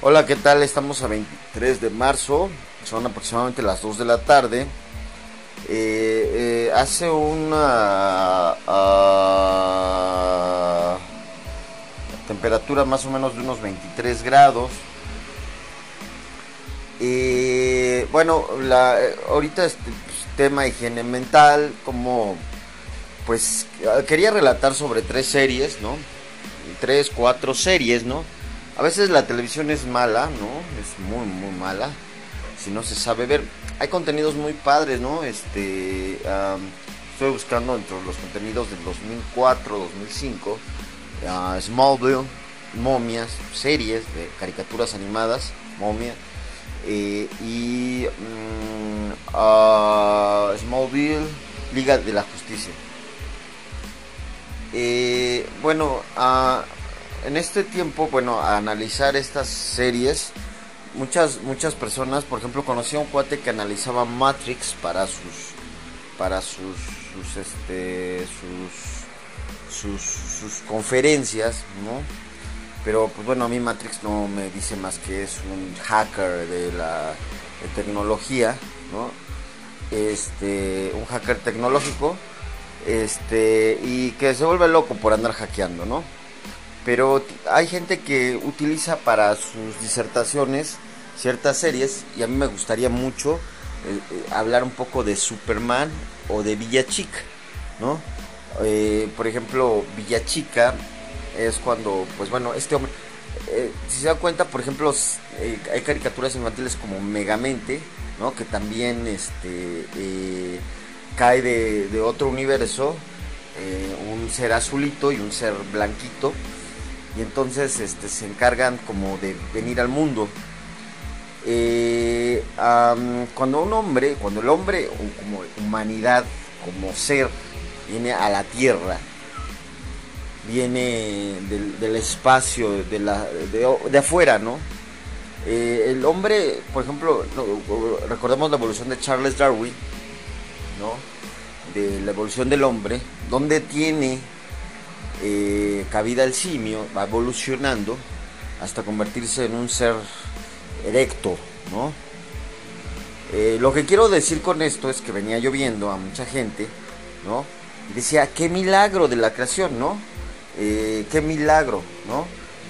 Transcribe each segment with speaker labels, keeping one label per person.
Speaker 1: Hola, ¿qué tal? Estamos a 23 de marzo, son aproximadamente las 2 de la tarde. Eh, eh, hace una uh, temperatura más o menos de unos 23 grados. Y bueno, la, ahorita este pues, tema higiene mental, como pues quería relatar sobre tres series, ¿no? Tres, cuatro series, ¿no? A veces la televisión es mala, ¿no? Es muy, muy mala. Si no se sabe ver. Hay contenidos muy padres, ¿no? Este. estoy buscando entre los contenidos del 2004, 2005. Uh, Smallville, momias, series de caricaturas animadas, momia. Eh, y. Um, Smallville, Liga de la Justicia. Eh, bueno, uh, en este tiempo, bueno, a analizar estas series, muchas muchas personas, por ejemplo, conocí a un cuate que analizaba Matrix para sus para sus sus este sus sus, conferencias, ¿no? Pero pues bueno, a mí Matrix no me dice más que es un hacker de la tecnología, ¿no? Este, un hacker tecnológico, este, y que se vuelve loco por andar hackeando, ¿no? Pero hay gente que utiliza para sus disertaciones ciertas series y a mí me gustaría mucho eh, eh, hablar un poco de Superman o de Villa Chica, ¿no? Eh, por ejemplo, Villa Chica es cuando, pues bueno, este hombre, si se da cuenta, por ejemplo, hay caricaturas infantiles como Megamente, ¿no? Que también este, cae de, otro universo, un ser azulito y un ser blanquito y entonces este, se encargan como de venir al mundo. Eh, cuando un hombre, cuando el hombre como humanidad, como ser, viene a la tierra, viene del, espacio, de, la, de, afuera, ¿no? Eh, el hombre, por ejemplo, recordemos la evolución de Charles Darwin, ¿no? De la evolución del hombre, donde tiene eh, cabida el simio, va evolucionando hasta convertirse en un ser erecto, ¿no? Eh, lo que quiero decir con esto es que venía lloviendo a mucha gente, ¿no? Y decía, qué milagro de la creación, ¿no? Eh, qué milagro, ¿no?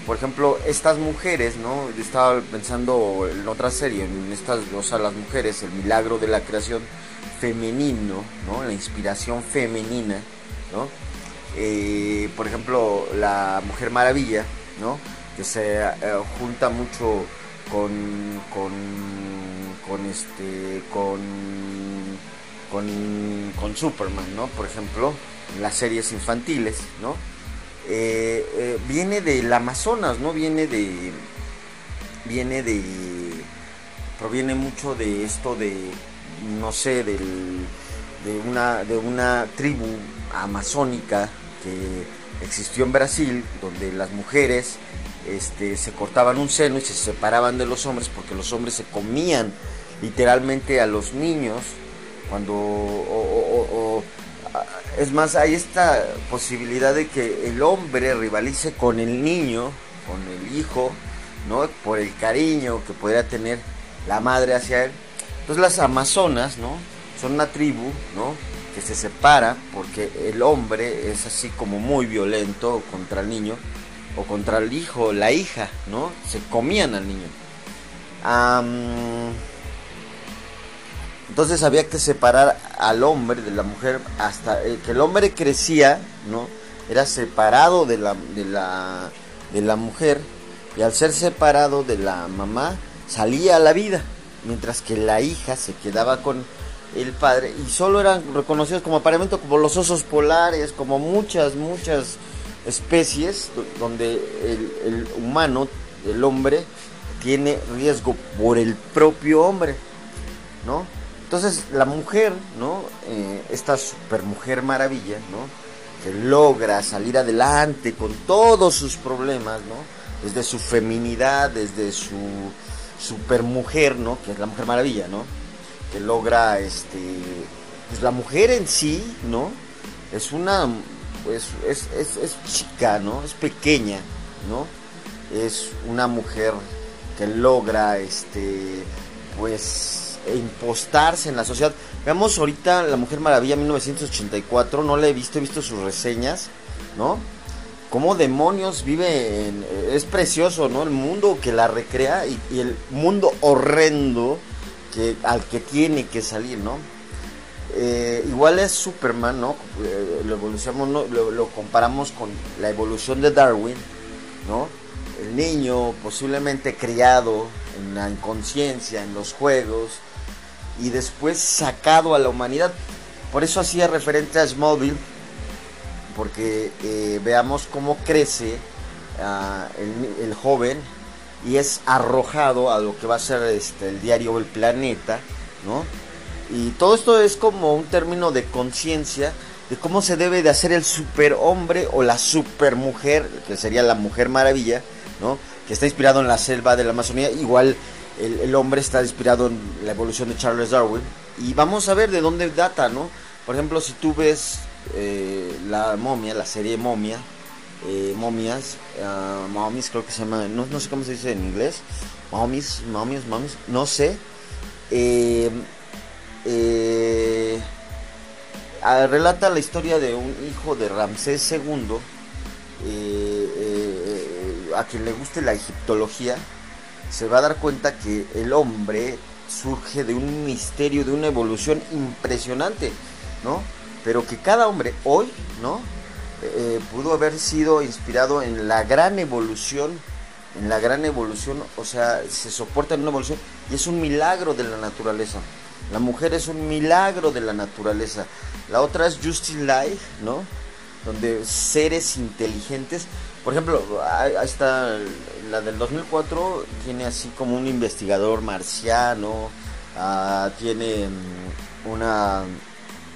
Speaker 1: Por ejemplo, estas mujeres, ¿no? Estaba pensando en otra serie, en estas, o sea, las mujeres, el milagro de la creación femenino, ¿no? La inspiración femenina, ¿no? Eh, por ejemplo, la Mujer Maravilla, ¿no? Que se eh, junta mucho con, con, con este, con, con, Superman, ¿no? Por ejemplo, en las series infantiles, ¿no? Eh, viene del Amazonas, ¿no? Viene de, viene de, proviene mucho de esto de, no sé, del, de una, de una tribu amazónica que existió en Brasil, donde las mujeres este, se cortaban un seno y se separaban de los hombres porque los hombres se comían literalmente a los niños cuando es más hay esta posibilidad de que el hombre rivalice con el niño con el hijo no por el cariño que podría tener la madre hacia él. Entonces las amazonas no son una tribu no se separa porque el hombre es así como muy violento contra el niño o contra el hijo, la hija, ¿no? Se comían al niño. entonces había que separar al hombre de la mujer hasta que el hombre crecía, ¿no? Era separado de la, de la, de la mujer y al ser separado de la mamá salía a la vida, mientras que la hija se quedaba con el padre y solo eran reconocidos como apareamiento como los osos polares, como muchas, muchas especies donde el, humano, el hombre, tiene riesgo por el propio hombre, ¿no? Entonces la mujer, ¿no? Eh, esta super mujer maravilla, ¿no? Que logra salir adelante con todos sus problemas, ¿no? Desde su feminidad, desde su super mujer, ¿no? Que es la mujer maravilla, ¿no? Que logra este pues la mujer en sí no es una pues es, es, es chica no es pequeña no es una mujer que logra este pues impostarse en la sociedad. Veamos ahorita La Mujer Maravilla 1984, no la he visto, he visto sus reseñas, ¿no? Cómo demonios vive en, es precioso, ¿no? El mundo que la recrea y, el mundo horrendo que al que tiene que salir, ¿no? Eh, igual es Superman, ¿no? Eh, lo evolucionamos, lo, lo comparamos con la evolución de Darwin, ¿no? El niño posiblemente criado en la inconsciencia, en los juegos, y después sacado a la humanidad. Por eso hacía referente a Smallville, porque eh, veamos cómo crece ah, el, joven y es arrojado a lo que va a ser este, el diario El Planeta, ¿no? Y todo esto es como un término de conciencia de cómo se debe de hacer el superhombre o la supermujer, que sería la mujer maravilla, ¿no? Que está inspirado en la selva de la Amazonía, igual el, hombre está inspirado en la evolución de Charles Darwin. Y vamos a ver de dónde data, ¿no? Por ejemplo, si tú ves eh, la momia, la serie momia, eh, momias, uh, momies creo que se llama, no, no, sé cómo se dice en inglés, momies, momias, momies, no sé. Eh, relata la historia de un hijo de Ramsés II, a quien le guste la egiptología, se va a dar cuenta que el hombre surge de un misterio, de una evolución impresionante, ¿no? Pero que cada hombre hoy, ¿no? Eh, pudo haber sido inspirado en la gran evolución, en la gran evolución, o sea, se soporta en una evolución y es un milagro de la naturaleza. La mujer es un milagro de la naturaleza. La otra es Justice Life, ¿no? Donde seres inteligentes por ejemplo, ahí está la del 2004, tiene así como un investigador marciano, ah, tiene mm, una,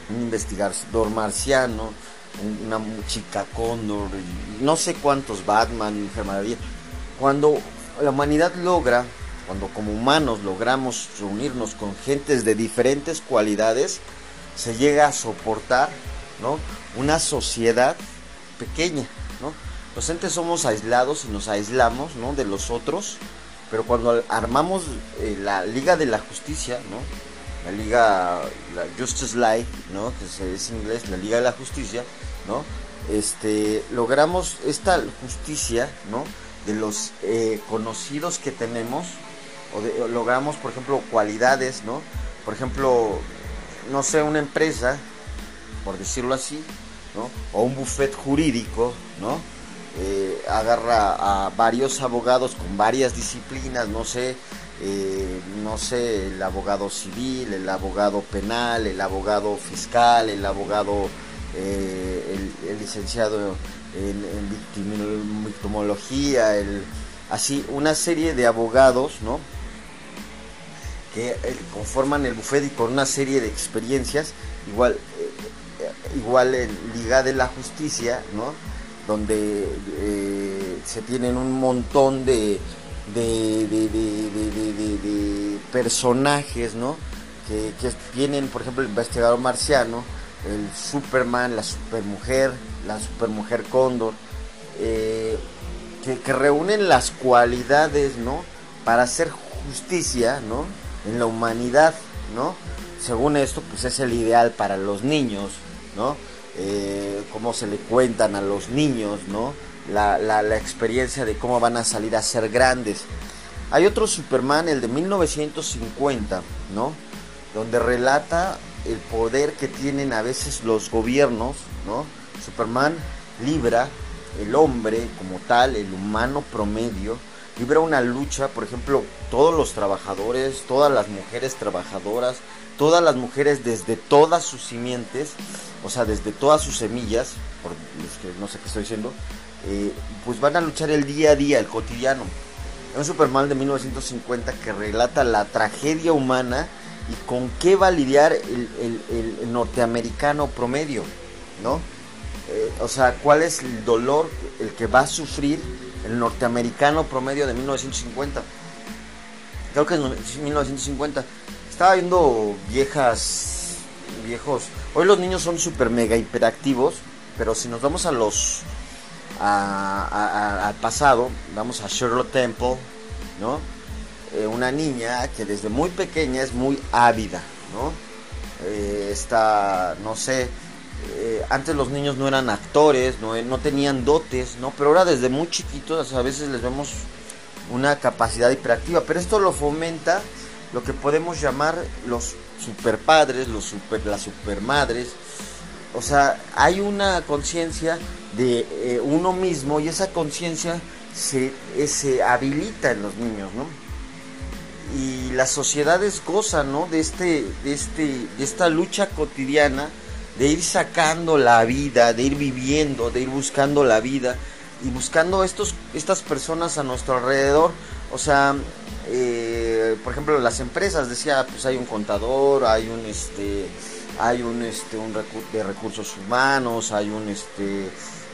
Speaker 1: un investigador marciano, una chica cóndor, no sé cuántos Batman, Mujer Maravilla. Cuando la humanidad logra, cuando como humanos logramos reunirnos con gentes de diferentes cualidades, se llega a soportar ¿no? una sociedad pequeña, ¿no? Los entes somos aislados y nos aislamos ¿no? de los otros, pero cuando armamos eh, la Liga de la Justicia, ¿no? La Liga Justice Life, ¿no? que es inglés, la Liga de la Justicia, ¿no? este, logramos esta justicia ¿no? de los eh, conocidos que tenemos, o, logramos, por ejemplo, cualidades, ¿no? por ejemplo, no sé, una empresa, por decirlo así, ¿no? o un buffet jurídico, ¿no? Eh, agarra a varios abogados con varias disciplinas, no sé, eh, no sé, el abogado civil, el abogado penal, el abogado fiscal, el abogado, eh, el, licenciado en, victimología, el, así, una serie de abogados, ¿no? que conforman el buffet y con una serie de experiencias, igual, igual en Liga de la Justicia, ¿no? donde eh, se tienen un montón de, de, de, personajes, ¿no? Que, que, tienen, por ejemplo, el investigador marciano, el Superman, la Supermujer, la Supermujer Cóndor, eh, que, que, reúnen las cualidades, ¿no? Para hacer justicia, ¿no? En la humanidad, ¿no? Según esto, pues es el ideal para los niños, ¿no? eh, cómo se le cuentan a los niños, ¿no? La, la, experiencia de cómo van a salir a ser grandes. Hay otro Superman, el de 1950, ¿no? Donde relata el poder que tienen a veces los gobiernos, ¿no? Superman libra el hombre como tal, el humano promedio, libra una lucha, por ejemplo, todos los trabajadores, todas las mujeres trabajadoras, todas las mujeres desde todas sus simientes, o sea, desde todas sus semillas, por, que no sé qué estoy diciendo, eh, pues van a luchar el día a día, el cotidiano. Es un Superman de 1950 que relata la tragedia humana y con qué va a lidiar el, norteamericano promedio, ¿no? Eh, o sea, cuál es el dolor el que va a sufrir el norteamericano promedio de 1950. Creo que es 1950 estaba viendo viejas, viejos. Hoy los niños son super mega hiperactivos, pero si nos vamos a los, al pasado, vamos a Sherlock Temple, ¿no? eh, una niña que desde muy pequeña es muy ávida, ¿no? Eh, está, no sé, eh, antes los niños no eran actores, no, no, tenían dotes, ¿no? Pero ahora desde muy chiquitos a veces les vemos una capacidad hiperactiva, pero esto lo fomenta lo que podemos llamar los superpadres, los super, las supermadres. O sea, hay una conciencia de eh, uno mismo y esa conciencia se, se habilita en los niños, ¿no? Y las sociedades gozan, ¿no? De, este, de, este, de esta lucha cotidiana de ir sacando la vida, de ir viviendo, de ir buscando la vida y buscando estos, estas personas a nuestro alrededor. O sea, eh, por ejemplo, las empresas, decía, pues hay un contador, hay un este hay un este un de recursos humanos, hay un este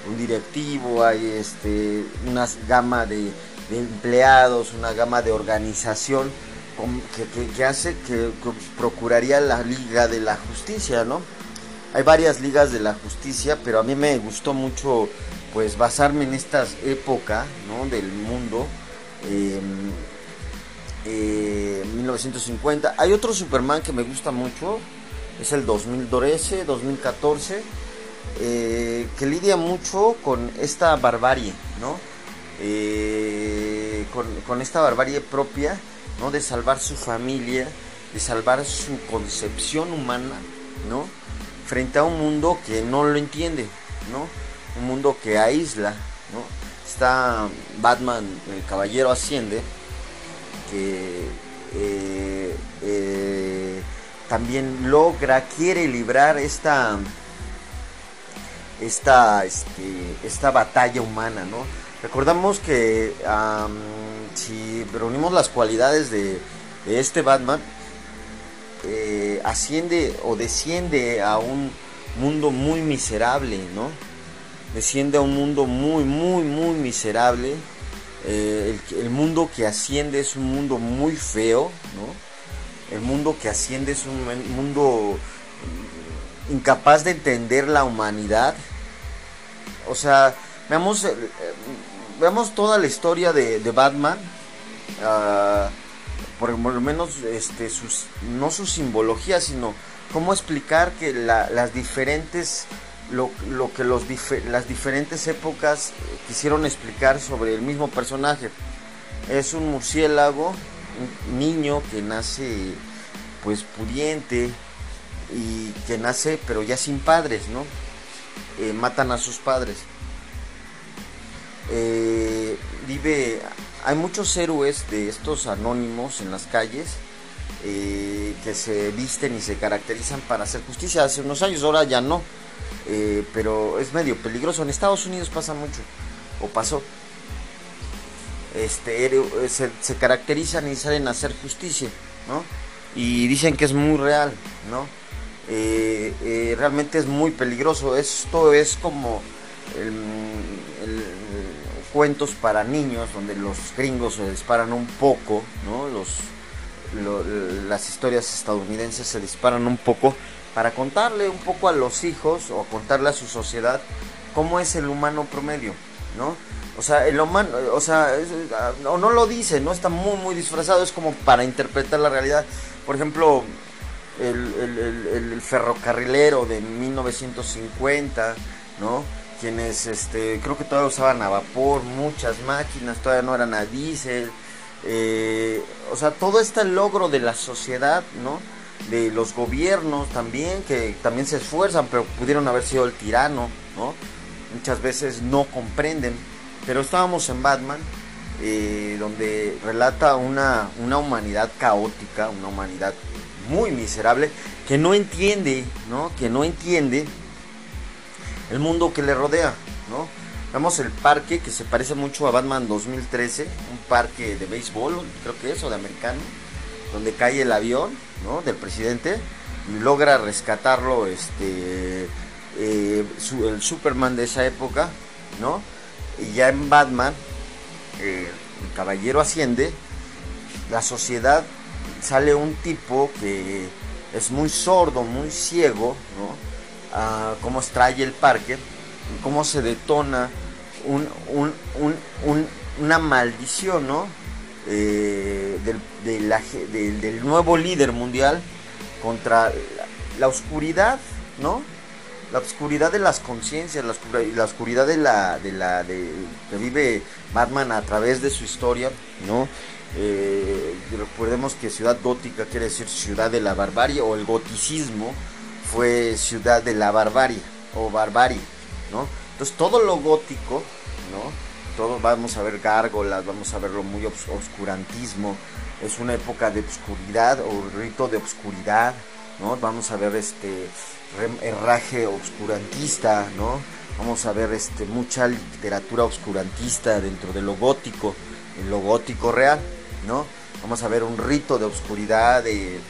Speaker 1: un directivo, hay este una gama de, empleados, una gama de organización que, hace que, procuraría la liga de la justicia, ¿no? Hay varias ligas de la justicia, pero a mí me gustó mucho pues basarme en esta época ¿no? del mundo. 1950. Em, eh, Hay otro Superman que me gusta mucho, es el 2013, 2014, eh, que lidia mucho con esta barbarie, ¿no? Eh, con, esta barbarie propia, ¿no? De salvar su familia, de salvar su concepción humana, ¿no? Frente a un mundo que no lo entiende, ¿no? Un mundo que aísla, ¿no? Está Batman, el Caballero Asciende, que eh, también logra, quiere librar esta, esta, este, esta batalla humana, ¿no? Recordamos que si reunimos las cualidades de, este Batman, eh, asciende o desciende a un mundo muy miserable, ¿no? Desciende a un mundo muy, muy, muy miserable eh, el, mundo que asciende es un mundo muy feo, ¿no? El mundo que asciende es un mundo incapaz de entender la humanidad. O sea, veamos, eh, toda la historia de, Batman. Ah, por lo menos este, sus, no su simbología, sino cómo explicar que las diferentes lo, que los las diferentes épocas quisieron explicar sobre el mismo personaje. Es un murciélago, un niño que nace pues pudiente y que nace pero ya sin padres, ¿no? Eh, matan a sus padres. Eh, vive, hay muchos héroes de estos anónimos en las calles eh, que se visten y se caracterizan para hacer justicia. Hace unos años, ahora ya no pero es medio peligroso. En Estados Unidos pasa mucho, o pasó. Este, eh, se, caracterizan y salen a hacer justicia, ¿no? Y dicen que es muy real, ¿no? Eh, realmente es muy peligroso. Esto es como cuentos para niños donde los gringos se disparan un poco, ¿no? Los, las historias estadounidenses se disparan un poco para contarle un poco a los hijos o contarle a su sociedad cómo es el humano promedio, ¿no? O sea, el humano, o sea, o no lo dice, ¿no? Está muy, muy disfrazado, es como para interpretar la realidad. Por ejemplo, el, ferrocarrilero de 1950, ¿no? Quienes, este, creo que todavía usaban a vapor, muchas máquinas, todavía no eran a diésel. Eh, o sea, todo este logro de la sociedad, ¿no? de los gobiernos también, que también se esfuerzan, pero pudieron haber sido el tirano, ¿no? Muchas veces no comprenden. Pero estábamos en Batman, eh, donde relata una, una humanidad caótica, una humanidad muy miserable, que no entiende, ¿no? Que no entiende el mundo que le rodea, ¿no? Vemos el parque que se parece mucho a Batman 2013, un parque de béisbol, creo que es, o de americano, donde cae el avión ¿no? del presidente y logra rescatarlo este eh, el Superman de esa época no y ya en Batman eh, el caballero asciende la sociedad sale un tipo que es muy sordo muy ciego no a cómo extrae el parque cómo se detona un, un, un, una maldición no eh, del, nuevo líder mundial contra la, oscuridad, ¿no? La oscuridad de las conciencias, la, oscuridad de la, que vive Batman a través de su historia, ¿no? Eh, recordemos que ciudad gótica quiere decir ciudad de la barbarie o el goticismo fue ciudad de la barbarie o barbarie, ¿no? Entonces todo lo gótico, ¿no? Todo vamos a ver gárgolas, vamos a verlo muy oscurantismo, es una época de oscuridad o rito de oscuridad, ¿no? Vamos a ver este herraje oscurantista, ¿no? Vamos a ver este mucha literatura oscurantista dentro de lo gótico, en lo gótico real, ¿no? Vamos a ver un rito de oscuridad, de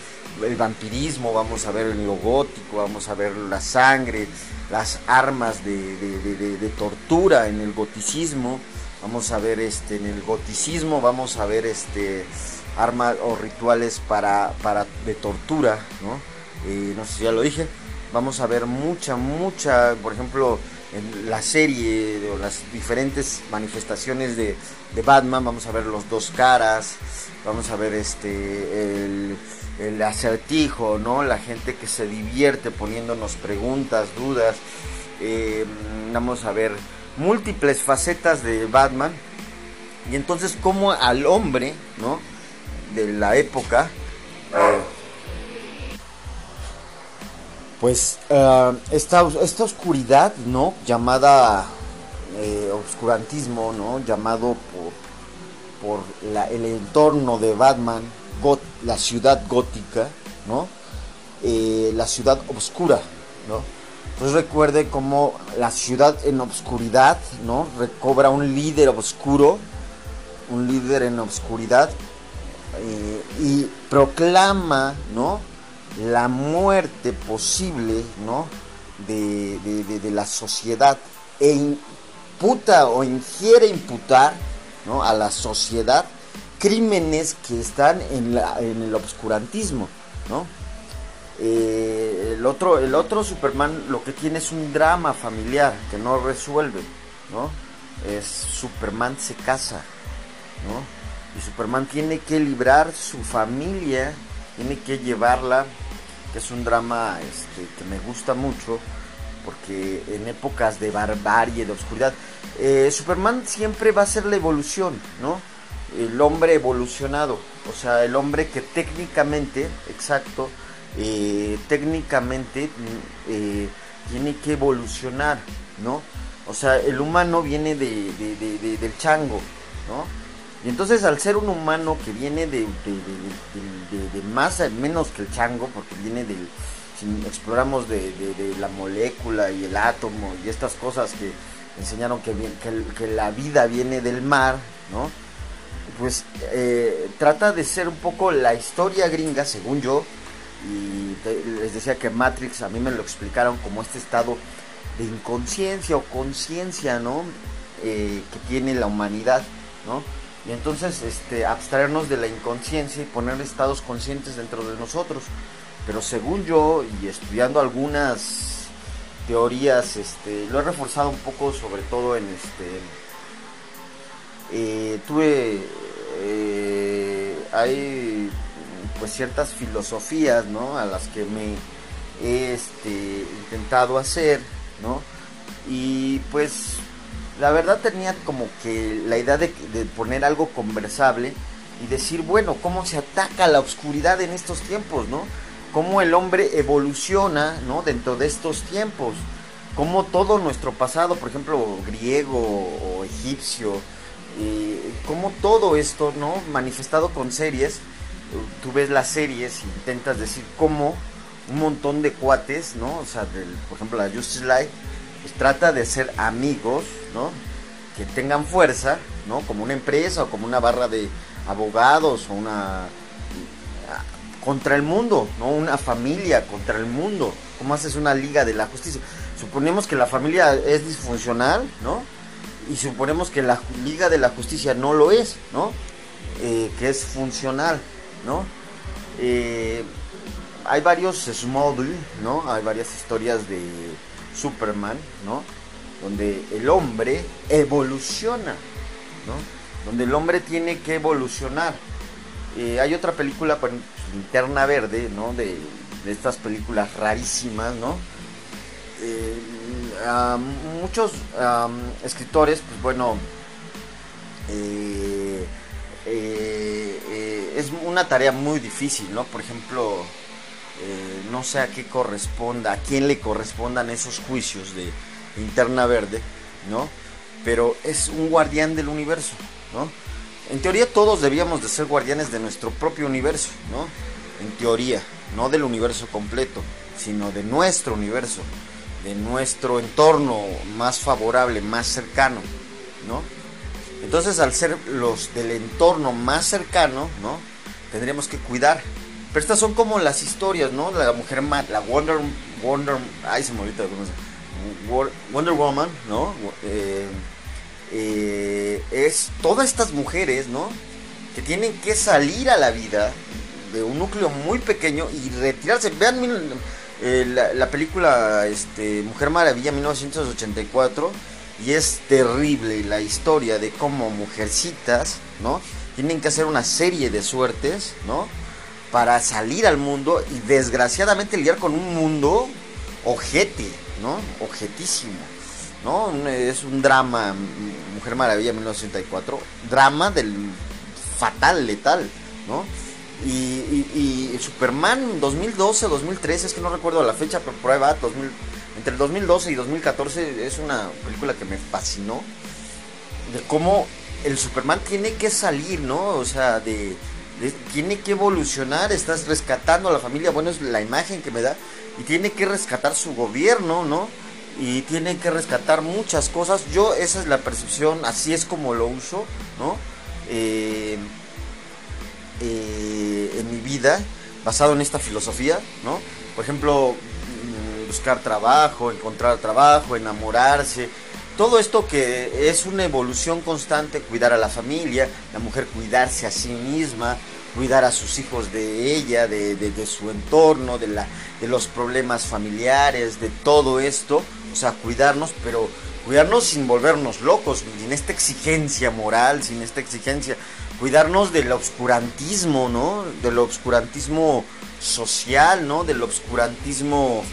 Speaker 1: el vampirismo, vamos a ver lo gótico, vamos a ver la sangre, las armas de, tortura en el goticismo, vamos a ver este en el goticismo, vamos a ver este armas o rituales para, para de tortura, ¿no? Eh, no sé si ya lo dije, vamos a ver mucha, mucha, por ejemplo, en la serie o las diferentes manifestaciones de, de Batman, vamos a ver los dos caras, vamos a ver este el el acertijo, ¿no? La gente que se divierte poniéndonos preguntas, dudas. Eh, vamos a ver múltiples facetas de Batman. Y entonces como al hombre, ¿no? De la época, eh, pues eh, esta, esta, oscuridad, ¿no? Llamada oscurantismo, ¿no? Llamado por, por la, el entorno de Batman, la ciudad gótica, ¿no? Eh, la ciudad oscura, ¿no? Entonces recuerde cómo la ciudad en obscuridad, ¿no? Recobra un líder oscuro, un líder en obscuridad, eh, y proclama, ¿no? La muerte posible, ¿no? De, de, la sociedad e imputa o ingiere imputar, ¿no? A la sociedad crímenes que están en, la, en el obscurantismo, ¿no? Eh, el, otro, el otro Superman lo que tiene es un drama familiar que no resuelve, ¿no? Es Superman se casa, ¿no? Y Superman tiene que librar su familia, tiene que llevarla, que es un drama este, que me gusta mucho, porque en épocas de barbarie, de oscuridad, eh, Superman siempre va a ser la evolución, ¿no? el hombre evolucionado, o sea, el hombre que técnicamente, exacto, eh, técnicamente mm, eh, tiene que evolucionar, ¿no? O sea, el humano viene de, del chango, ¿no? Y entonces al ser un humano que viene de, más, menos que el chango, porque viene del, si exploramos de, la molécula y el átomo y estas cosas que enseñaron que, que, que la vida viene del mar, ¿no? pues eh, trata de ser un poco la historia gringa, según yo, y les decía que Matrix a mí me lo explicaron como este estado de inconsciencia o conciencia, ¿no? Eh, que tiene la humanidad, ¿no? Y entonces, este, abstraernos de la inconsciencia y poner estados conscientes dentro de nosotros. Pero según yo, y estudiando algunas teorías, este, lo he reforzado un poco, sobre todo en este, eh, tuve eh, hay pues ciertas filosofías ¿no? a las que me he este, intentado hacer ¿no? y pues la verdad tenía como que la idea de, poner algo conversable y decir bueno cómo se ataca la oscuridad en estos tiempos no cómo el hombre evoluciona no dentro de estos tiempos cómo todo nuestro pasado por ejemplo griego o egipcio eh, como todo esto, ¿no? Manifestado con series, tú ves las series y intentas decir cómo un montón de cuates, ¿no? O sea, por ejemplo, la Justice Light, pues trata de ser amigos, ¿no? Que tengan fuerza, ¿no? Como una empresa o como una barra de abogados o una contra el mundo, ¿no? Una familia contra el mundo. ¿Cómo haces una liga de la justicia? Suponemos que la familia es disfuncional, ¿no? y suponemos que la Liga de la Justicia no lo es, ¿no? Eh, que es funcional, ¿no? Eh, hay varios Smallville, ¿no? Hay varias historias de Superman, ¿no? Donde el hombre evoluciona, ¿no? donde el hombre tiene que evolucionar. Eh, hay otra película, pues, Linterna Verde, ¿no? De, estas películas rarísimas, ¿no? Eh, muchos escritores, pues bueno, eh, es una tarea muy difícil, ¿no? Por ejemplo, no sé a qué corresponda, a quién le correspondan esos juicios de Linterna Verde, ¿no? Pero es un guardián del universo, ¿no? En teoría todos debíamos de ser guardianes de nuestro propio universo, ¿no? En teoría, no del universo completo, sino de nuestro universo, de nuestro entorno más favorable, más cercano, ¿no? Entonces, al ser los del entorno más cercano, ¿no? Tendríamos que cuidar. Pero estas son como las historias, ¿no? La mujer, la Wonder, Wonder, ay se me olvidó, Wonder Woman, ¿no? Eh, eh, es todas estas mujeres, ¿no? Que tienen que salir a la vida de un núcleo muy pequeño y retirarse. Vean eh, la, película este, Mujer Maravilla 1984 y es terrible la historia de cómo mujercitas, ¿no? Tienen que hacer una serie de suertes, ¿no? Para salir al mundo y desgraciadamente lidiar con un mundo ojete, ¿no? Objetísimo. ¿no? Es un drama, Mujer Maravilla 1964, drama del fatal, letal, ¿no? Y, Superman 2012, 2013, es que no recuerdo la fecha, pero por ahí va, 2000, entre el 2012 y 2014 es una película que me fascinó, de cómo el Superman tiene que salir, ¿no? O sea, de, tiene que evolucionar, estás rescatando a la familia, bueno, es la imagen que me da, y tiene que rescatar su gobierno, ¿no? y tienen que rescatar muchas cosas. Yo esa es la percepción, así es como lo uso, ¿no? Eh, eh, en mi vida, basado en esta filosofía, ¿no? Por ejemplo, mm, buscar trabajo, encontrar trabajo, enamorarse, todo esto que es una evolución constante, cuidar a la familia, la mujer cuidarse a sí misma, cuidar a sus hijos de ella, de, de su entorno, de, la, de los problemas familiares, de todo esto, o sea, cuidarnos, pero cuidarnos sin volvernos locos, sin esta exigencia moral, sin esta exigencia, cuidarnos del obscurantismo, ¿no? Del obscurantismo social, ¿no? Del obscurantismo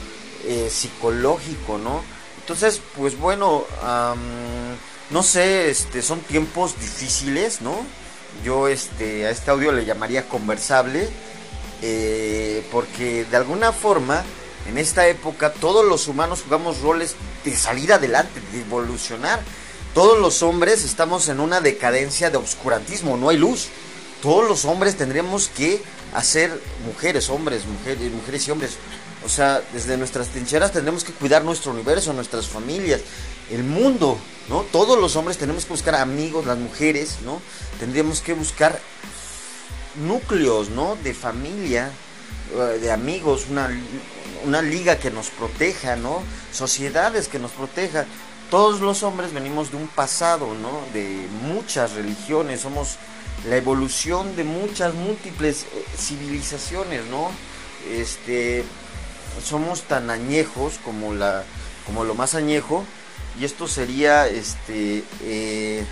Speaker 1: eh, psicológico, ¿no? Entonces, pues bueno, no sé, este, son tiempos difíciles, ¿no? Yo este, a este audio le llamaría conversable, eh, porque de alguna forma en esta época todos los humanos jugamos roles de salir adelante, de evolucionar. Todos los hombres estamos en una decadencia de obscurantismo, no hay luz. Todos los hombres tendríamos que hacer mujeres, hombres, mujeres, mujeres y hombres. O sea, desde nuestras trincheras tendremos que cuidar nuestro universo, nuestras familias, el mundo, ¿no? Todos los hombres tenemos que buscar amigos, las mujeres, ¿no? Tendríamos que buscar núcleos, ¿no? De familia, eh, de amigos, una, una liga que nos proteja, ¿no? Sociedades que nos protejan. Todos los hombres venimos de un pasado, ¿no? De muchas religiones, somos la evolución de muchas múltiples eh, civilizaciones, ¿no? Este somos tan añejos como la como lo más añejo y esto sería este eh,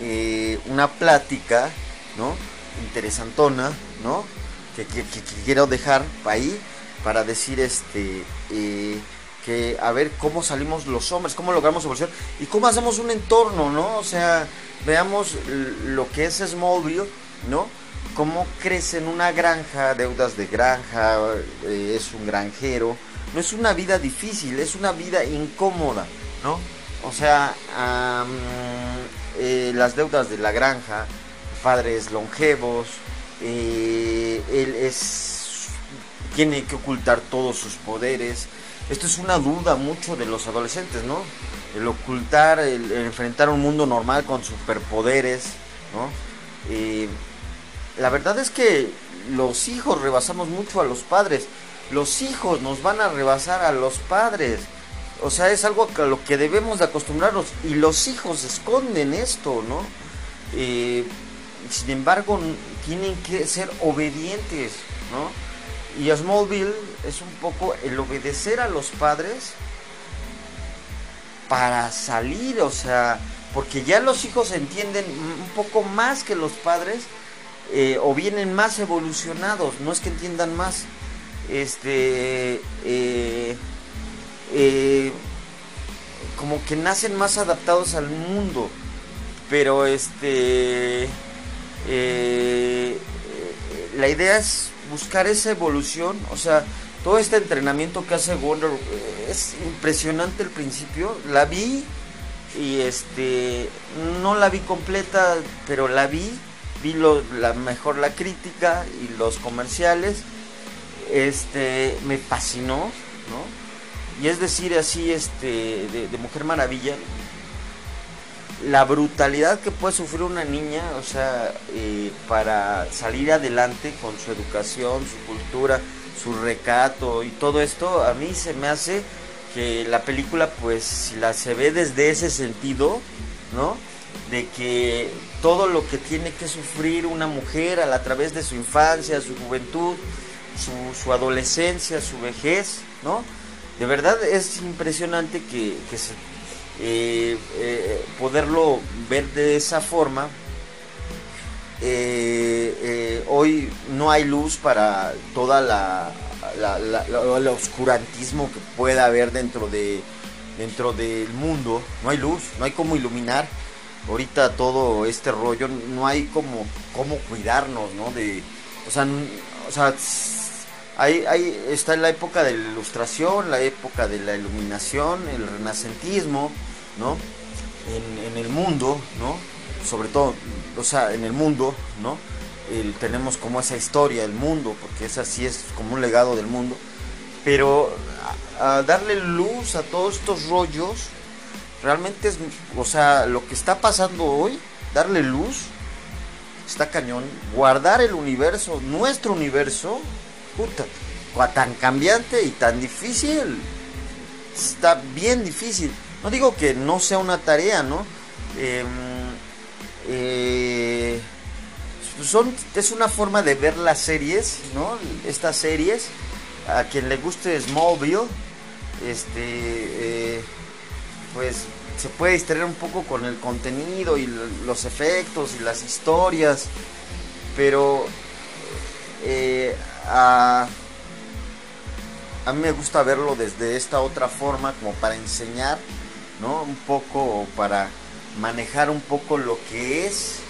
Speaker 1: eh, una plática, ¿no? Interesantona, ¿no? Que, quiero dejar ahí para decir este eh, que a ver cómo salimos los hombres, cómo logramos evolución y cómo hacemos un entorno, ¿no? O sea, veamos lo que es Smallville, ¿no? Cómo crece en una granja, deudas de granja, es un granjero. No es una vida difícil, es una vida incómoda, ¿no? O sea, eh, las deudas de la granja, padres longevos, él es tiene que ocultar todos sus poderes. Esto es una duda mucho de los adolescentes, ¿no? El ocultar, el, enfrentar un mundo normal con superpoderes, ¿no? la verdad es que los hijos rebasamos mucho a los padres. Los hijos nos van a rebasar a los padres. O sea, es algo a lo que debemos de acostumbrarnos. Y los hijos esconden esto, ¿no? sin embargo, tienen que ser obedientes, ¿no? Y Smallville es un poco el obedecer a los padres para salir, o sea, porque ya los hijos entienden un poco más que los padres eh, o vienen más evolucionados, no es que entiendan más, este, eh, eh, como que nacen más adaptados al mundo, pero este, la idea es buscar esa evolución, o sea, todo este entrenamiento que hace Wonder es impresionante el principio, la vi y este no la vi completa, pero la vi, vi lo, la mejor la crítica y los comerciales, este me fascinó. Y es decir así, este de, Mujer Maravilla, la brutalidad que puede sufrir una niña, o sea, eh, para salir adelante con su educación, su cultura, su recato y todo esto, a mí se me hace que la película pues si la se ve desde ese sentido, ¿no? De que todo lo que tiene que sufrir una mujer a, través de su infancia, su juventud, su, adolescencia, su vejez, ¿no? De verdad es impresionante que, se, eh, eh, poderlo ver de esa forma. Eh, hoy no hay luz para toda la el oscurantismo que pueda haber dentro de dentro del mundo. No hay luz, no hay cómo iluminar. Ahorita todo este rollo, no hay como cómo cuidarnos, ¿no? De, o sea, o sea hay, hay, está la época de la ilustración, la época de la iluminación, el renacentismo, ¿no? En, en el mundo, ¿no? Sobre todo, o sea, en el mundo, ¿no? tenemos como esa historia del mundo, porque esa sí es como un legado del mundo, pero a, darle luz a todos estos rollos, realmente es, o sea, lo que está pasando hoy, darle luz, está cañón, guardar el universo, nuestro universo, puta, tan cambiante y tan difícil, está bien difícil. No digo que no sea una tarea, ¿no? Em, eh, son, es una forma de ver las series, ¿no? Estas series, a quien le guste Smallville, este, eh, pues se puede distraer un poco con el contenido y los efectos y las historias, pero eh, a, mí me gusta verlo desde esta otra forma, como para enseñar, ¿no? Un poco, para manejar un poco lo que es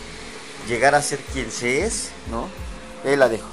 Speaker 1: llegar a ser quien se es, ¿no? Ahí la dejo.